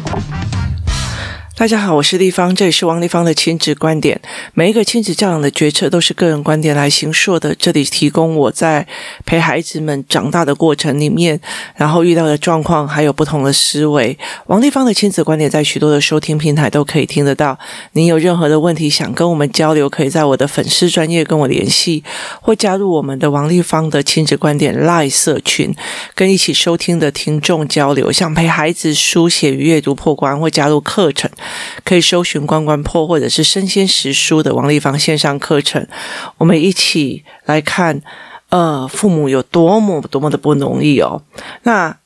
Thank you. 大家好，我是丽芳，这里是王立芳的亲子观点。每一个亲子教养的决策都是个人观点来形塑的。这里提供我在陪孩子们长大的过程里面，然后遇到的状况，还有不同的思维。王立芳的亲子观点在许多的收听平台都可以听得到。您有任何的问题想跟我们交流，可以在我的粉丝专业跟我联系，或加入我们的王立芳的亲子观点 LINE 社群，跟一起收听的听众交流。想陪孩子书写与阅读破关，或加入课程。可以搜寻“关关破”或者是“生鲜识书”的王丽芳线上课程，我们一起来看，呃，父母有多么多么的不容易哦。那。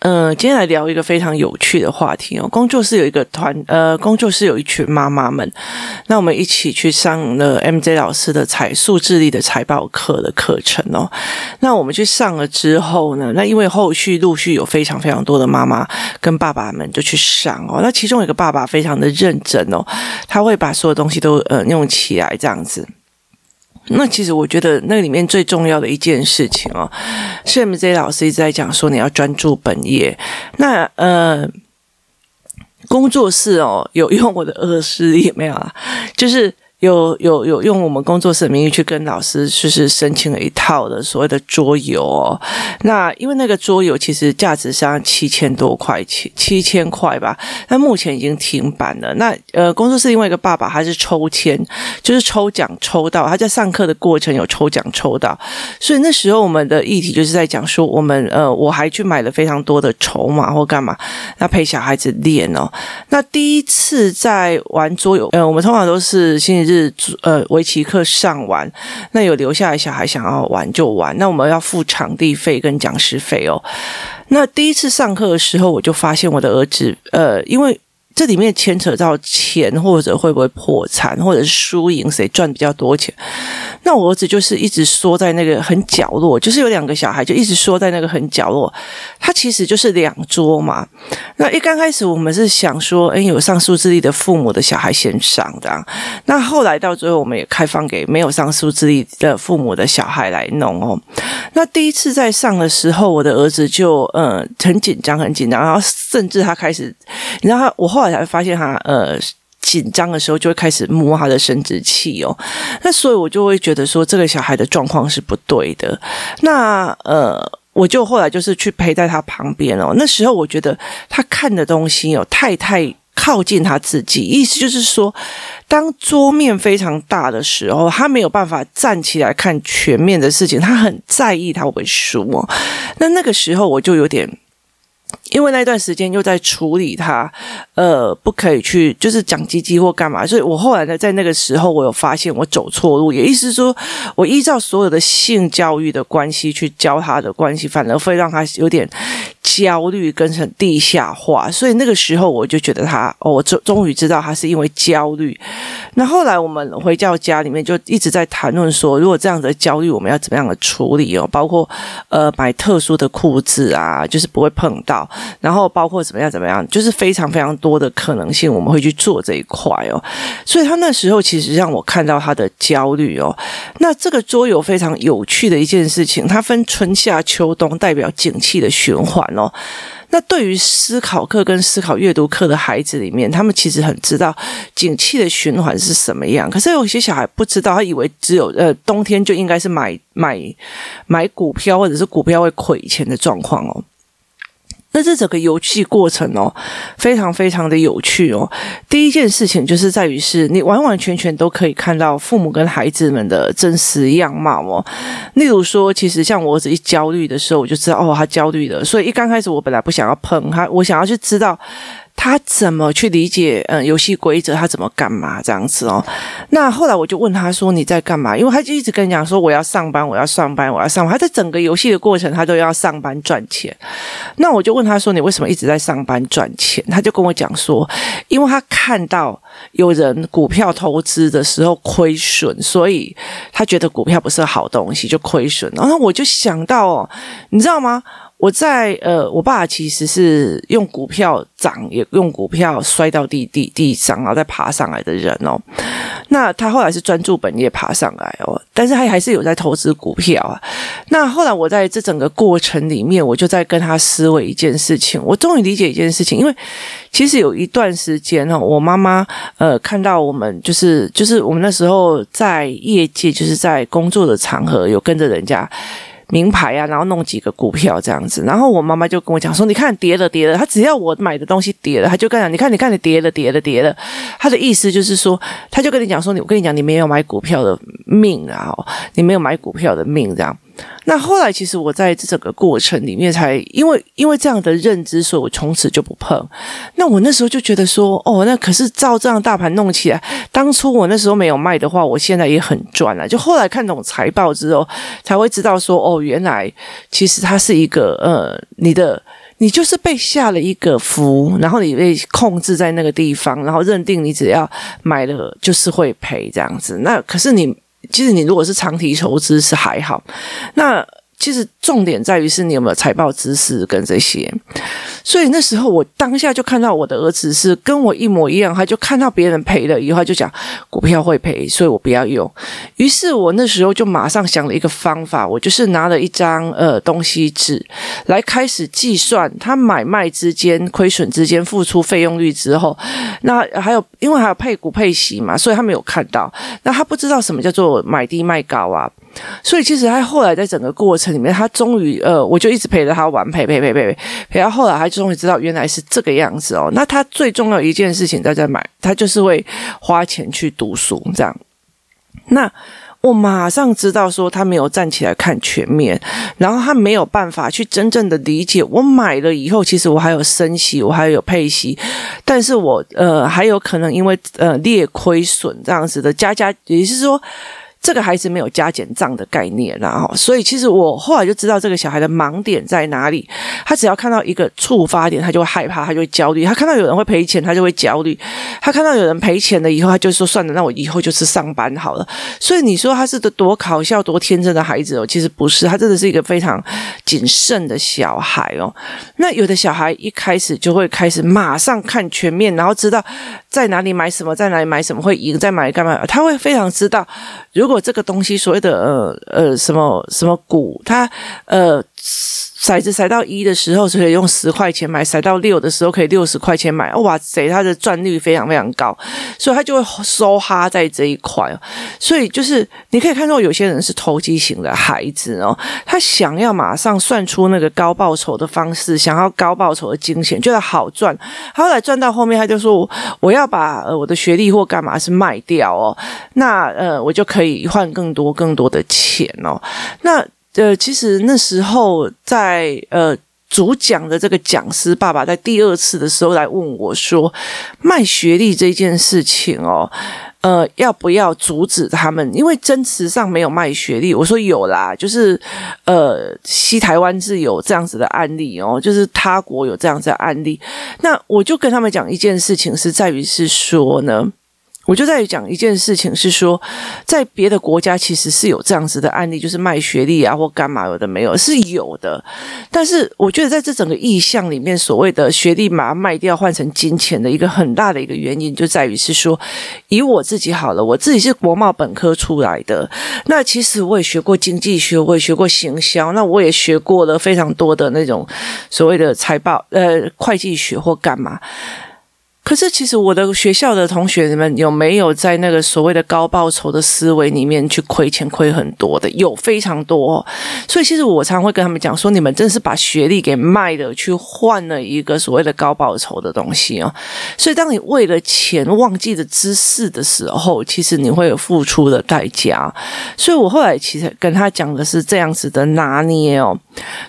呃，今天来聊一个非常有趣的话题哦。工作室有一个团，呃，工作室有一群妈妈们，那我们一起去上了 MJ 老师的财数智力的财报课的课程哦。那我们去上了之后呢，那因为后续陆续有非常非常多的妈妈跟爸爸们就去上哦。那其中有一个爸爸非常的认真哦，他会把所有东西都呃用起来这样子。那其实我觉得那里面最重要的一件事情哦，是 MJ 老师一直在讲说你要专注本业。那呃，工作室哦，有用我的恶势力没有啊，就是。有有有用我们工作室的名义去跟老师就是申请了一套的所谓的桌游哦，那因为那个桌游其实价值上七千多块钱，七千块吧，那目前已经停版了。那呃，工作室另外一个爸爸他是抽签，就是抽奖抽到，他在上课的过程有抽奖抽到，所以那时候我们的议题就是在讲说，我们呃我还去买了非常多的筹码或干嘛，那陪小孩子练哦。那第一次在玩桌游，呃，我们通常都是星期日呃，围棋课上完，那有留下来小孩想要玩就玩，那我们要付场地费跟讲师费哦。那第一次上课的时候，我就发现我的儿子，呃，因为。这里面牵扯到钱，或者会不会破产，或者是输赢谁赚比较多钱。那我儿子就是一直缩在那个很角落，就是有两个小孩就一直缩在那个很角落。他其实就是两桌嘛。那一刚开始我们是想说，哎，有上数智力的父母的小孩先上的。那后来到最后，我们也开放给没有上数智力的父母的小孩来弄哦。那第一次在上的时候，我的儿子就嗯很紧张，很紧张，然后甚至他开始，你知道，我后来。才发现他呃紧张的时候就会开始摸他的生殖器哦，那所以我就会觉得说这个小孩的状况是不对的。那呃，我就后来就是去陪在他旁边哦。那时候我觉得他看的东西有太太靠近他自己，意思就是说，当桌面非常大的时候，他没有办法站起来看全面的事情，他很在意他会不会输哦。那那个时候我就有点。因为那段时间又在处理他，呃，不可以去就是讲鸡鸡或干嘛，所以我后来呢，在那个时候我有发现我走错路，也意思说我依照所有的性教育的关系去教他的关系，反而会让他有点。焦虑跟成地下化，所以那个时候我就觉得他哦，我终终于知道他是因为焦虑。那后来我们回到家里面就一直在谈论说，如果这样的焦虑，我们要怎么样的处理哦？包括呃买特殊的裤子啊，就是不会碰到，然后包括怎么样怎么样，就是非常非常多的可能性，我们会去做这一块哦。所以他那时候其实让我看到他的焦虑哦。那这个桌游非常有趣的一件事情，它分春夏秋冬，代表景气的循环哦。那对于思考课跟思考阅读课的孩子里面，他们其实很知道景气的循环是什么样。可是有些小孩不知道，他以为只有呃冬天就应该是买买买股票，或者是股票会亏钱的状况哦。那这整个游戏过程哦，非常非常的有趣哦。第一件事情就是在于是你完完全全都可以看到父母跟孩子们的真实样貌哦。例如说，其实像我儿子一焦虑的时候，我就知道哦，他焦虑的。所以一刚开始我本来不想要碰他，我想要去知道。他怎么去理解嗯游戏规则？他怎么干嘛这样子哦？那后来我就问他说：“你在干嘛？”因为他就一直跟你讲说：“我要上班，我要上班，我要上班。”他在整个游戏的过程，他都要上班赚钱。那我就问他说：“你为什么一直在上班赚钱？”他就跟我讲说：“因为他看到有人股票投资的时候亏损，所以他觉得股票不是好东西，就亏损。”然后我就想到，你知道吗？我在呃，我爸其实是用股票涨，也用股票摔到地地地上，然后再爬上来的人哦。那他后来是专注本业爬上来哦，但是他还是有在投资股票啊。那后来我在这整个过程里面，我就在跟他思维一件事情，我终于理解一件事情，因为其实有一段时间哦，我妈妈呃看到我们就是就是我们那时候在业界，就是在工作的场合有跟着人家。名牌啊，然后弄几个股票这样子，然后我妈妈就跟我讲说：“你看跌了跌了，他只要我买的东西跌了，他就跟你讲，你看你看你跌了跌了跌了。”他的意思就是说，他就跟你讲说：“你我跟你讲，你没有买股票的命啊，你没有买股票的命这样。”那后来，其实我在这整个过程里面，才因为因为这样的认知，所以我从此就不碰。那我那时候就觉得说，哦，那可是照这样大盘弄起来，当初我那时候没有卖的话，我现在也很赚了。就后来看懂财报之后，才会知道说，哦，原来其实它是一个呃，你的你就是被下了一个符，然后你被控制在那个地方，然后认定你只要买了就是会赔这样子。那可是你。其实你如果是长期投资是还好，那其实重点在于是你有没有财报知识跟这些。所以那时候我当下就看到我的儿子是跟我一模一样，他就看到别人赔了以后就讲股票会赔，所以我不要用。于是我那时候就马上想了一个方法，我就是拿了一张呃东西纸来开始计算他买卖之间亏损之间付出费用率之后，那还有因为还有配股配息嘛，所以他没有看到，那他不知道什么叫做买低卖高啊。所以其实他后来在整个过程里面，他终于呃，我就一直陪着他玩，陪陪陪陪陪，陪到后来，他终于知道原来是这个样子哦。那他最重要一件事情在这买，他就是会花钱去读书这样。那我马上知道说他没有站起来看全面，然后他没有办法去真正的理解我买了以后，其实我还有升息，我还有配息，但是我呃还有可能因为呃劣亏损这样子的加加，也是说。这个孩子没有加减账的概念，然后，所以其实我后来就知道这个小孩的盲点在哪里。他只要看到一个触发点，他就会害怕，他就会焦虑。他看到有人会赔钱，他就会焦虑。他看到有人赔钱了以后，他就说：“算了，那我以后就是上班好了。”所以你说他是个多搞笑、多天真的孩子哦，其实不是，他真的是一个非常谨慎的小孩哦。那有的小孩一开始就会开始马上看全面，然后知道在哪里买什么，在哪里买什么会赢，在买干嘛？他会非常知道如如果。这个东西所谓的呃呃什么什么股，它呃。骰子骰到一的时候，是可以用十块钱买；骰到六的时候，可以六十块钱买。哇塞，它的赚率非常非常高，所以他就会梭哈在这一块。所以就是你可以看到，有些人是投机型的孩子哦，他想要马上算出那个高报酬的方式，想要高报酬的金钱，觉得好赚。后来赚到后面，他就说：“我要把我的学历或干嘛是卖掉哦，那呃我就可以换更多更多的钱哦。”那呃，其实那时候在呃主讲的这个讲师爸爸在第二次的时候来问我说，卖学历这件事情哦，呃，要不要阻止他们？因为真实上没有卖学历。我说有啦，就是呃，西台湾是有这样子的案例哦，就是他国有这样子的案例。那我就跟他们讲一件事情，是在于是说呢。我就在讲一件事情，是说，在别的国家其实是有这样子的案例，就是卖学历啊或干嘛有的没有是有的，但是我觉得在这整个意象里面，所谓的学历把它卖掉换成金钱的一个很大的一个原因，就在于是说，以我自己好了，我自己是国贸本科出来的，那其实我也学过经济学，我也学过行销，那我也学过了非常多的那种所谓的财报呃会计学或干嘛。可是，其实我的学校的同学们有没有在那个所谓的高报酬的思维里面去亏钱亏很多的？有非常多。所以，其实我常会跟他们讲说：你们真是把学历给卖了，去换了一个所谓的高报酬的东西哦。所以，当你为了钱忘记了知识的时候，其实你会有付出的代价。所以我后来其实跟他讲的是这样子的拿捏哦。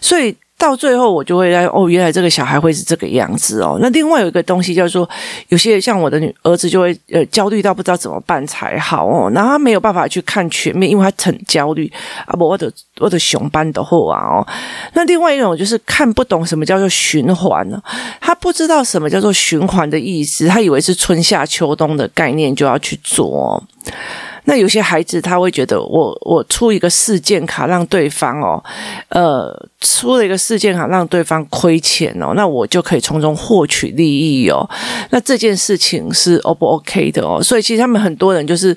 所以。到最后，我就会来哦，原来这个小孩会是这个样子哦。那另外有一个东西叫做，有些像我的女儿子就会呃焦虑到不知道怎么办才好哦，然后他没有办法去看全面，因为他很焦虑啊。不，我的我的熊班的货啊哦。那另外一种就是看不懂什么叫做循环呢？他不知道什么叫做循环的意思，他以为是春夏秋冬的概念就要去做哦。那有些孩子他会觉得我，我出一个事件卡让对方哦，呃，出了一个事件卡让对方亏钱哦，那我就可以从中获取利益哦。那这件事情是 O 不 OK 的哦？所以其实他们很多人就是。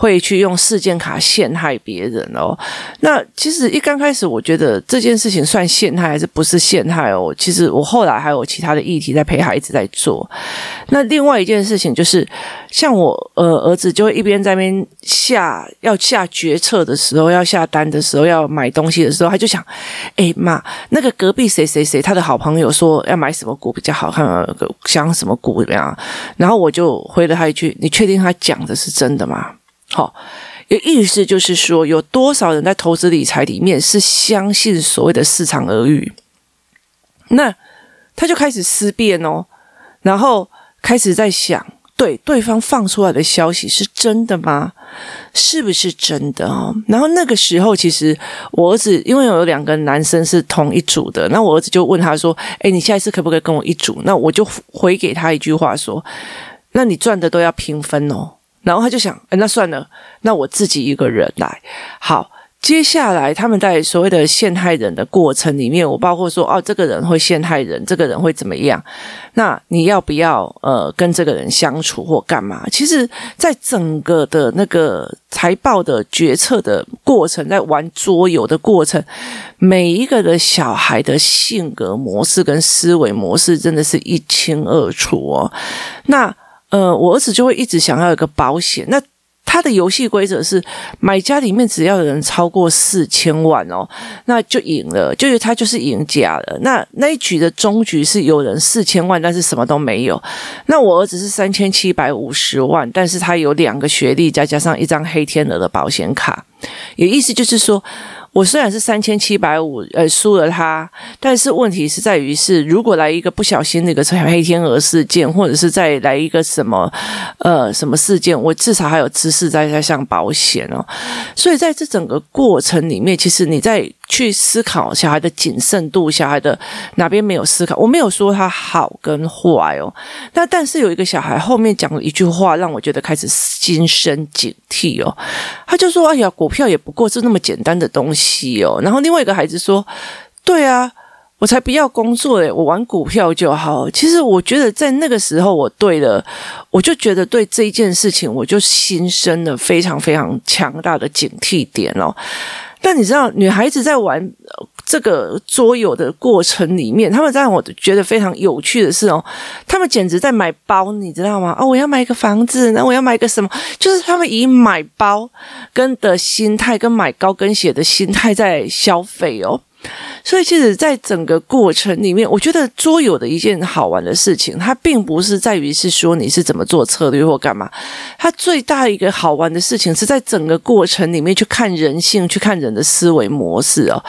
会去用事件卡陷害别人哦。那其实一刚开始，我觉得这件事情算陷害还是不是陷害哦？其实我后来还有其他的议题在陪孩子在做。那另外一件事情就是，像我呃儿子就会一边在那边下要下决策的时候，要下单的时候，要买东西的时候，他就想：哎妈，那个隔壁谁谁谁他的好朋友说要买什么股比较好看，想什么股怎么样？然后我就回了他一句：你确定他讲的是真的吗？好，有意思就是说，有多少人在投资理财里面是相信所谓的市场耳语？那他就开始思辨哦，然后开始在想，对，对方放出来的消息是真的吗？是不是真的哦？然后那个时候，其实我儿子因为有两个男生是同一组的，那我儿子就问他说：“诶，你下一次可不可以跟我一组？”那我就回给他一句话说：“那你赚的都要平分哦。”然后他就想，哎，那算了，那我自己一个人来。好，接下来他们在所谓的陷害人的过程里面，我包括说，哦，这个人会陷害人，这个人会怎么样？那你要不要呃跟这个人相处或干嘛？其实，在整个的那个财报的决策的过程，在玩桌游的过程，每一个的小孩的性格模式跟思维模式，真的是一清二楚哦。那。呃，我儿子就会一直想要一个保险。那他的游戏规则是，买家里面只要有人超过四千万哦，那就赢了，就是他就是赢家了。那那一局的终局是有人四千万，但是什么都没有。那我儿子是三千七百五十万，但是他有两个学历，再加上一张黑天鹅的保险卡，有意思就是说。我虽然是三千七百五，呃，输了他，但是问题是在于是，如果来一个不小心那个黑天鹅事件，或者是再来一个什么，呃，什么事件，我至少还有姿势在在上保险哦。所以在这整个过程里面，其实你在。去思考小孩的谨慎度，小孩的哪边没有思考？我没有说他好跟坏哦。那但是有一个小孩后面讲了一句话，让我觉得开始心生警惕哦。他就说：“哎呀，股票也不过是那么简单的东西哦。”然后另外一个孩子说：“对啊，我才不要工作诶，我玩股票就好。”其实我觉得在那个时候，我对了，我就觉得对这一件事情，我就心生了非常非常强大的警惕点哦。但你知道，女孩子在玩这个桌游的过程里面，他们让我觉得非常有趣的是哦，他们简直在买包，你知道吗？哦，我要买一个房子，那我要买一个什么？就是他们以买包跟的心态，跟买高跟鞋的心态在消费哦。所以，其实，在整个过程里面，我觉得桌游的一件好玩的事情，它并不是在于是说你是怎么做策略或干嘛，它最大一个好玩的事情是在整个过程里面去看人性，去看人的思维模式哦。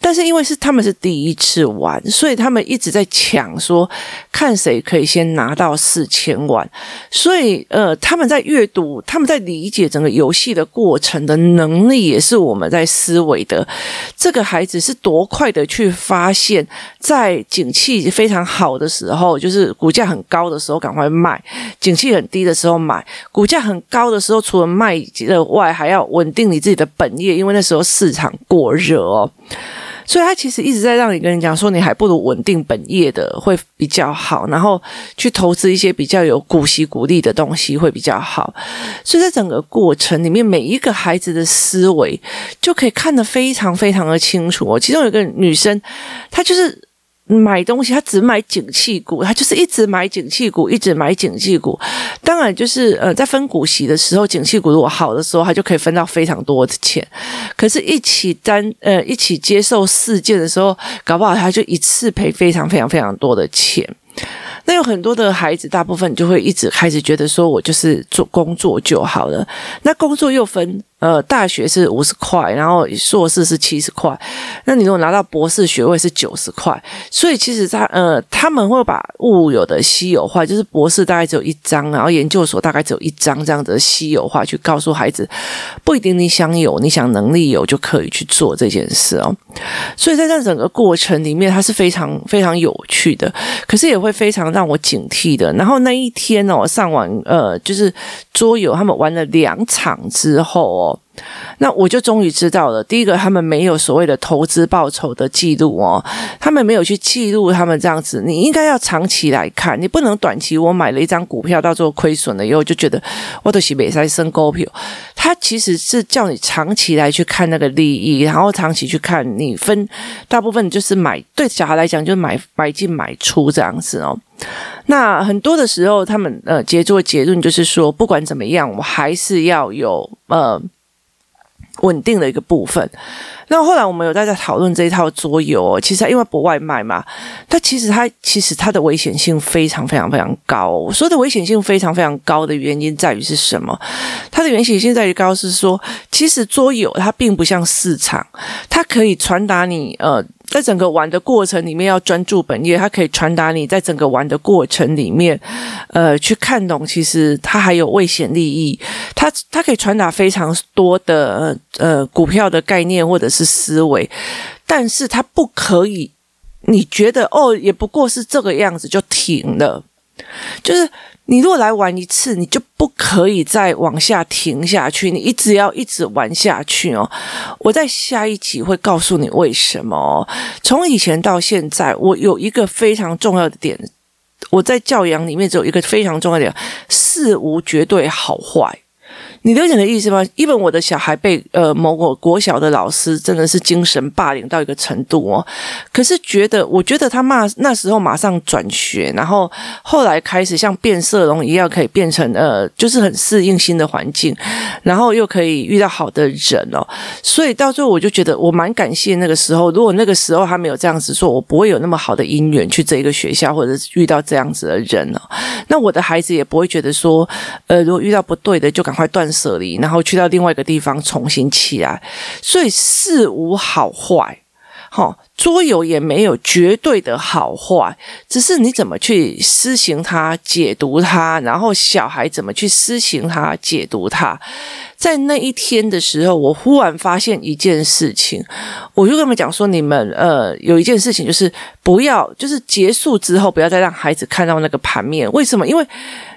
但是因为是他们是第一次玩，所以他们一直在抢说，看谁可以先拿到四千万。所以呃，他们在阅读，他们在理解整个游戏的过程的能力，也是我们在思维的。这个孩子是多快的去发现，在景气非常好的时候，就是股价很高的时候赶快卖；景气很低的时候买。股价很高的时候，除了卖的外，还要稳定你自己的本业，因为那时候市场过热哦。所以，他其实一直在让你跟人讲说，你还不如稳定本业的会比较好，然后去投资一些比较有股息股利的东西会比较好。所以在整个过程里面，每一个孩子的思维就可以看得非常非常的清楚。其中有一个女生，她就是。买东西，他只买景气股，他就是一直买景气股，一直买景气股。当然，就是呃，在分股息的时候，景气股如果好的时候，他就可以分到非常多的钱。可是，一起单呃一起接受事件的时候，搞不好他就一次赔非常非常非常多的钱。那有很多的孩子，大部分就会一直开始觉得说，我就是做工作就好了。那工作又分。呃，大学是五十块，然后硕士是七十块，那你如果拿到博士学位是九十块，所以其实他呃，他们会把物有的稀有化，就是博士大概只有一张，然后研究所大概只有一张这样子的稀有化，去告诉孩子，不一定你想有，你想能力有就可以去做这件事哦。所以在这整个过程里面，它是非常非常有趣的，可是也会非常让我警惕的。然后那一天呢，我上完呃，就是桌游，他们玩了两场之后哦。那我就终于知道了，第一个，他们没有所谓的投资报酬的记录哦，他们没有去记录他们这样子，你应该要长期来看，你不能短期我买了一张股票，到最后亏损了以后就觉得我的是没在升股票，他其实是叫你长期来去看那个利益，然后长期去看你分，大部分就是买，对小孩来讲就是买买进买出这样子哦。那很多的时候，他们呃结做结论就是说，不管怎么样，我还是要有呃。稳定的一个部分。那后来我们有在在讨论这一套桌游，其实因为不外卖嘛，它其实它其实它的危险性非常非常非常高。所有的危险性非常非常高的原因在于是什么？它的危险性在于高是说，其实桌游它并不像市场，它可以传达你呃。在整个玩的过程里面，要专注本业，它可以传达你在整个玩的过程里面，呃，去看懂其实它还有危险利益，它它可以传达非常多的呃股票的概念或者是思维，但是它不可以，你觉得哦，也不过是这个样子就停了，就是。你如果来玩一次，你就不可以再往下停下去，你一直要一直玩下去哦。我在下一集会告诉你为什么哦。从以前到现在，我有一个非常重要的点，我在教养里面只有一个非常重要的点：事无绝对好坏。你了解的意思吗？一本我的小孩被呃某个国小的老师真的是精神霸凌到一个程度哦，可是觉得我觉得他骂那时候马上转学，然后后来开始像变色龙一样可以变成呃就是很适应新的环境，然后又可以遇到好的人哦，所以到最后我就觉得我蛮感谢那个时候，如果那个时候他没有这样子说，我不会有那么好的姻缘去这一个学校，或者是遇到这样子的人哦，那我的孩子也不会觉得说呃如果遇到不对的就赶快断。舍离，然后去到另外一个地方重新起来，所以事无好坏，哈，桌游也没有绝对的好坏，只是你怎么去施行它、解读它，然后小孩怎么去施行它、解读它。在那一天的时候，我忽然发现一件事情，我就跟他们讲说：你们呃，有一件事情就是不要，就是结束之后不要再让孩子看到那个盘面。为什么？因为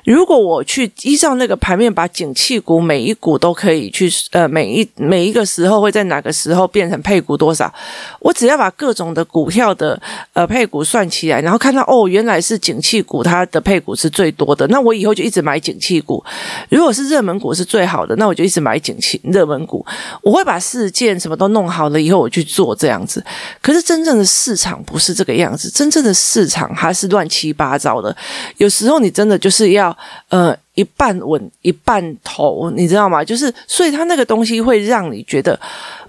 如果我去依照那个盘面，把景气股每一股都可以去呃，每一每一个时候会在哪个时候变成配股多少，我只要把各种的股票的呃配股算起来，然后看到哦，原来是景气股它的配股是最多的，那我以后就一直买景气股。如果是热门股是最好的，那我就一直买景气热门股。我会把事件什么都弄好了以后，我去做这样子。可是真正的市场不是这个样子，真正的市场它是乱七八糟的。有时候你真的就是要。呃，一半稳一半投，你知道吗？就是，所以它那个东西会让你觉得，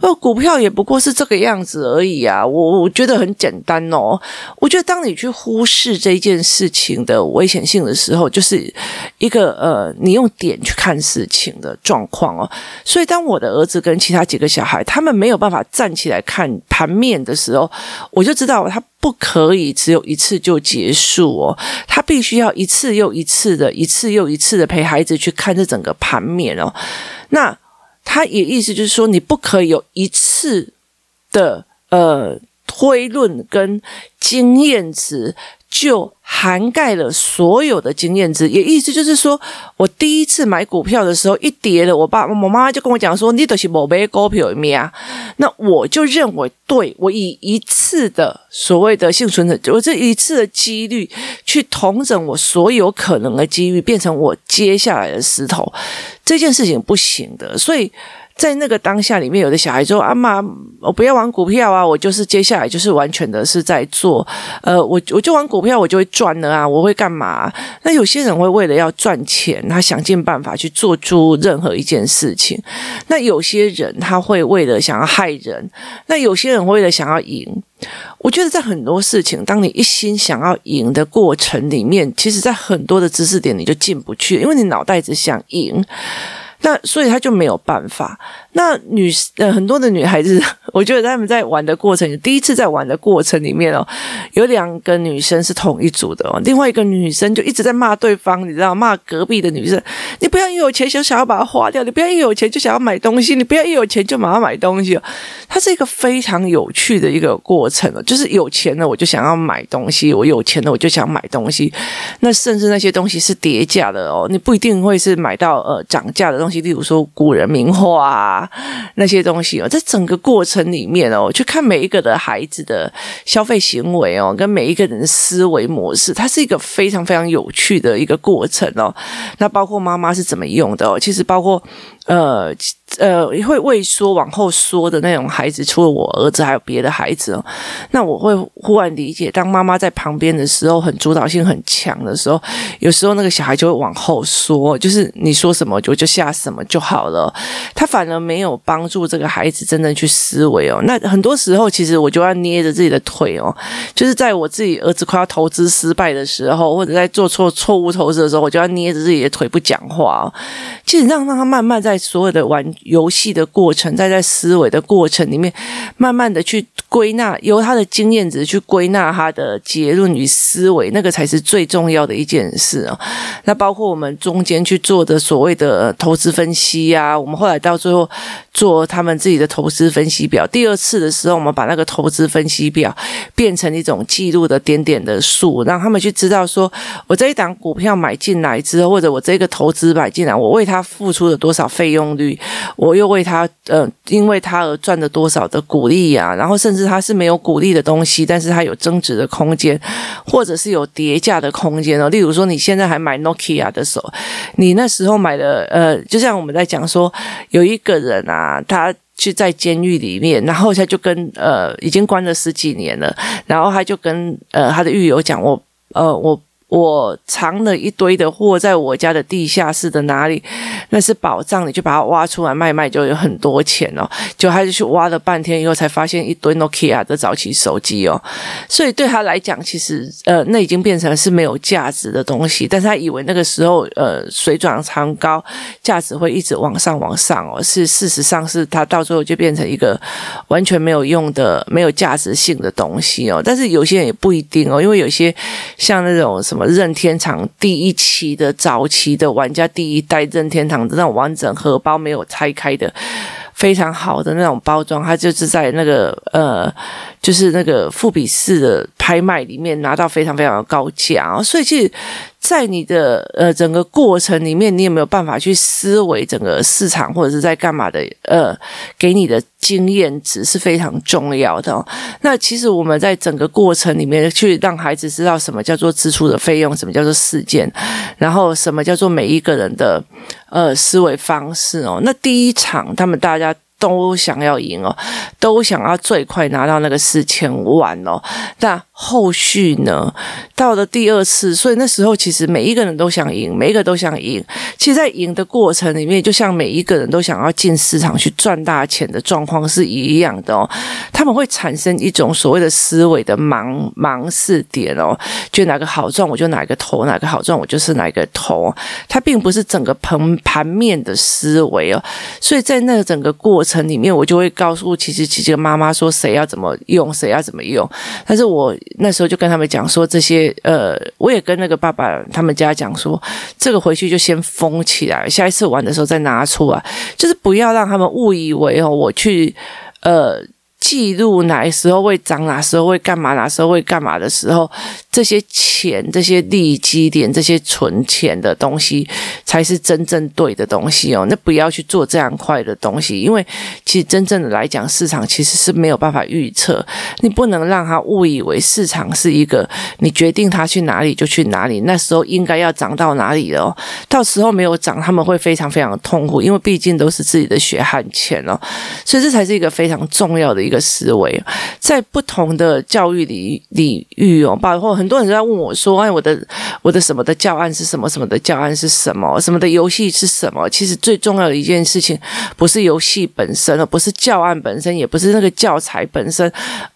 呃，股票也不过是这个样子而已啊。我我觉得很简单哦。我觉得当你去忽视这件事情的危险性的时候，就是一个呃，你用点去看事情的状况哦。所以当我的儿子跟其他几个小孩他们没有办法站起来看盘面的时候，我就知道他。不可以只有一次就结束哦，他必须要一次又一次的，一次又一次的陪孩子去看这整个盘面哦。那他也意思就是说，你不可以有一次的呃推论跟经验值。就涵盖了所有的经验值，也意思就是说，我第一次买股票的时候一跌了，我爸我妈妈就跟我讲说，你都是没买股票没啊？那我就认为，对，我以一次的所谓的幸存者，我这一次的几率去统整我所有可能的机遇，变成我接下来的石头，这件事情不行的，所以。在那个当下里面，有的小孩说：“阿妈，我不要玩股票啊，我就是接下来就是完全的是在做，呃，我我就玩股票，我就会赚了啊，我会干嘛？那有些人会为了要赚钱，他想尽办法去做出任何一件事情。那有些人他会为了想要害人，那有些人会为了想要赢。我觉得在很多事情，当你一心想要赢的过程里面，其实在很多的知识点你就进不去，因为你脑袋只想赢。”那所以他就没有办法。那女呃很多的女孩子 我觉得他们在玩的过程，第一次在玩的过程里面哦，有两个女生是同一组的哦，另外一个女生就一直在骂对方，你知道，骂隔壁的女生，你不要一有钱就想要把它花掉，你不要一有钱就想要买东西，你不要一有钱就马上买东西哦。它是一个非常有趣的一个过程哦，就是有钱了我就想要买东西，我有钱了我就想买东西，那甚至那些东西是叠价的哦，你不一定会是买到呃涨价的东西，例如说古人名画啊那些东西哦，在整个过程里面哦，去看每一个的孩子的消费行为哦，跟每一个人的思维模式，它是一个非常非常有趣的一个过程哦。那包括妈妈是怎么用的哦，其实包括。呃呃，会畏缩往后缩的那种孩子，除了我儿子，还有别的孩子哦。那我会忽然理解，当妈妈在旁边的时候，很主导性很强的时候，有时候那个小孩就会往后缩，就是你说什么，我就下什么就好了。他反而没有帮助这个孩子真正去思维哦。那很多时候，其实我就要捏着自己的腿哦，就是在我自己儿子快要投资失败的时候，或者在做错错误投资的时候，我就要捏着自己的腿不讲话哦。其实让让他慢慢在。所有的玩游戏的过程，在在思维的过程里面，慢慢的去归纳，由他的经验值去归纳他的结论与思维，那个才是最重要的一件事啊。那包括我们中间去做的所谓的投资分析呀，我们后来到最后做他们自己的投资分析表。第二次的时候，我们把那个投资分析表变成一种记录的点点的数，让他们去知道说，我这一档股票买进来之后，或者我这个投资买进来，我为他付出了多少费用率，我又为他呃，因为他而赚了多少的股利呀，然后甚至他是没有股利的东西，但是他有增值的空间，或者是有叠价的空间哦。例如说，你现在还买 Nokia 的时候，你那时候买的呃，就像我们在讲说，有一个人啊，他去在监狱里面，然后他就跟呃，已经关了十几年了，然后他就跟呃他的狱友讲，我呃我。我藏了一堆的货在我家的地下室的哪里？那是宝藏，你就把它挖出来卖卖，就有很多钱哦。就还是去挖了半天以后，才发现一堆 Nokia 的早期手机哦。所以对他来讲，其实呃，那已经变成是没有价值的东西。但是他以为那个时候呃，水涨船高，价值会一直往上往上哦。是事实上是他到最后就变成一个完全没有用的、没有价值性的东西哦。但是有些人也不一定哦，因为有些像那种什么。任天堂第一期的早期的玩家，第一代任天堂的那种完整荷包没有拆开的，非常好的那种包装，它就是在那个呃，就是那个富比士的拍卖里面拿到非常非常的高价，所以其实。在你的呃整个过程里面，你有没有办法去思维整个市场或者是在干嘛的？呃，给你的经验值是非常重要的哦。那其实我们在整个过程里面去让孩子知道什么叫做支出的费用，什么叫做事件，然后什么叫做每一个人的呃思维方式哦。那第一场他们大家。都想要赢哦，都想要最快拿到那个四千万哦。那后续呢？到了第二次，所以那时候其实每一个人都想赢，每一个都想赢。其实，在赢的过程里面，就像每一个人都想要进市场去赚大钱的状况是一样的哦。他们会产生一种所谓的思维的盲盲视点哦，就哪个好赚我就哪个投，哪个好赚我就是哪个投。它并不是整个盘盘面的思维哦，所以在那个整个过程。里面，我就会告诉其实其实妈妈说谁要怎么用，谁要怎么用。但是我那时候就跟他们讲说这些，呃，我也跟那个爸爸他们家讲说，这个回去就先封起来，下一次玩的时候再拿出来，就是不要让他们误以为哦，我去呃。记录哪时候会涨，哪时候会干嘛，哪时候会干嘛的时候，这些钱、这些利基点、这些存钱的东西，才是真正对的东西哦。那不要去做这样快的东西，因为其实真正的来讲，市场其实是没有办法预测。你不能让他误以为市场是一个你决定他去哪里就去哪里，那时候应该要涨到哪里了哦。到时候没有涨，他们会非常非常的痛苦，因为毕竟都是自己的血汗钱哦。所以这才是一个非常重要的一个。思维在不同的教育领领域哦，包括很多人都在问我说：“哎，我的我的什么的教案是什么？什么的教案是什么？什么的游戏是什么？”其实最重要的一件事情，不是游戏本身，而不是教案本身，也不是那个教材本身，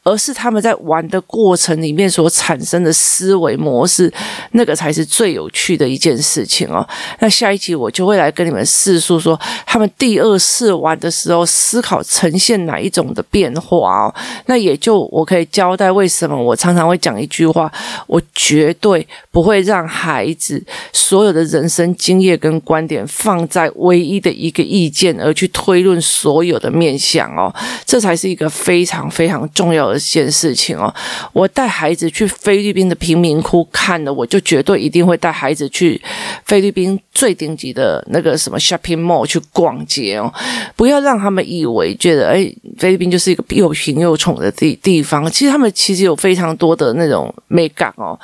而是他们在玩的过程里面所产生的思维模式，那个才是最有趣的一件事情哦。那下一集我就会来跟你们叙述说，他们第二次玩的时候思考呈现哪一种的变化哦。那也就我可以交代为什么我常常会讲一句话，我绝对不会让孩子所有的人生经验跟观点放在唯一的一个意见而去推论所有的面向哦。这才是一个非常非常重要的一件事情哦。我带孩子去菲律宾的贫民窟看了，我就绝对一定会带孩子去菲律宾最顶级的那个什么 shopping mall 去逛街哦。不要让他们以为觉得哎，菲律宾就是一个又贫又穷的地地方。其实他们其实有非常多的那种美感哦。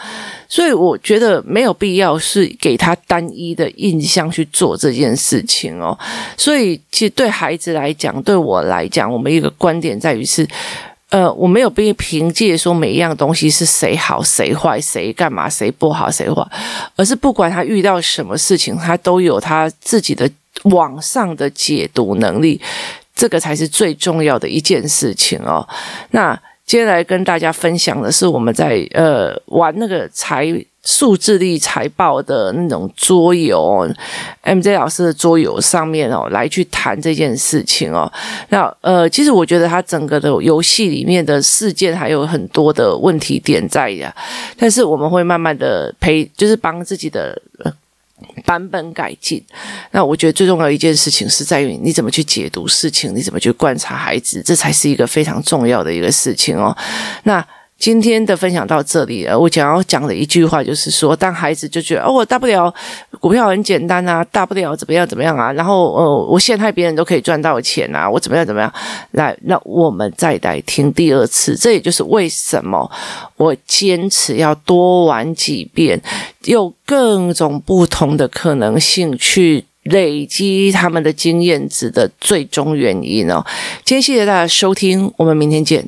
所以我觉得没有必要是给他单一的印象去做这件事情哦。所以其实对孩子来讲，对我来讲，我们一个观点在于是，呃，我没有被凭借说每一样东西是谁好谁坏，谁干嘛谁不好谁坏，而是不管他遇到什么事情，他都有他自己的网上的解读能力，这个才是最重要的一件事情哦。那。接下来跟大家分享的是我们在呃玩那个财数字力财报的那种桌游，MJ 老师的桌游上面哦，来去谈这件事情哦。那呃，其实我觉得它整个的游戏里面的事件还有很多的问题点在呀，但是我们会慢慢的陪，就是帮自己的。版本改进，那我觉得最重要一件事情是在于你怎么去解读事情，你怎么去观察孩子，这才是一个非常重要的一个事情哦。那。今天的分享到这里了，我想要讲的一句话就是说，当孩子就觉得哦，我大不了股票很简单啊，大不了怎么样怎么样啊，然后呃，我陷害别人都可以赚到钱啊，我怎么样怎么样，来，那我们再来听第二次，这也就是为什么我坚持要多玩几遍，有各种不同的可能性去。累积他们的经验值的最终原因哦。今天谢谢大家收听，我们明天见。